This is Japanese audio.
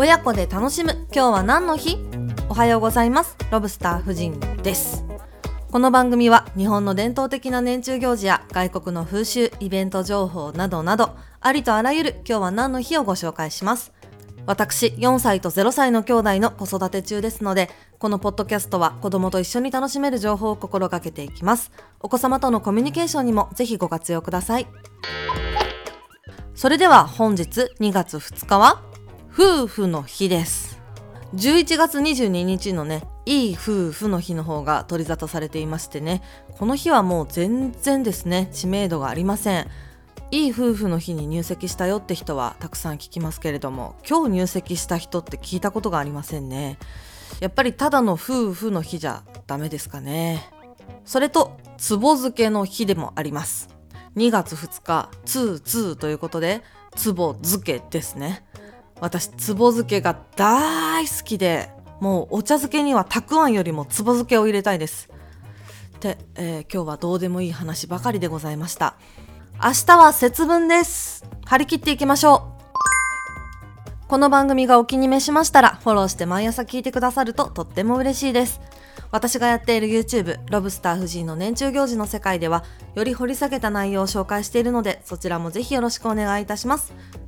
親子で楽しむ。今日は何の日？おはようございます。ロブスター夫人です。この番組は日本の伝統的な年中行事や外国の風習イベント情報などなどありとあらゆる今日は何の日をご紹介します。私4歳と0歳の兄弟の子育て中ですのでこのポッドキャストは子供と一緒に楽しめる情報を心がけていきます。お子様とのコミュニケーションにもぜひご活用ください。それでは本日2月2日は夫婦の日です。11月22日のねいい夫婦の日の方が取り沙汰されていましてねこの日はもう全然ですね知名度がありません。いい夫婦の日に入籍したよって人はたくさん聞きますけれども今日入籍した人って聞いたことがありませんね。やっぱりただの夫婦の日じゃダメですかね。それとつぼ漬けの日でもあります。2月2日ツーツーということでつぼ漬けですね。私つぼ漬けが大好きでもうお茶漬けにはたくあんよりもつぼ漬けを入れたいです。で、えー、今日はどうでもいい話ばかりでございました。明日は節分です。張り切っていきましょう。この番組がお気に召しましたらフォローして毎朝聞いてくださるととっても嬉しいです。私がやっている YouTube ロブスター夫人の年中行事の世界ではより掘り下げた内容を紹介しているのでそちらもぜひよろしくお願いいたします。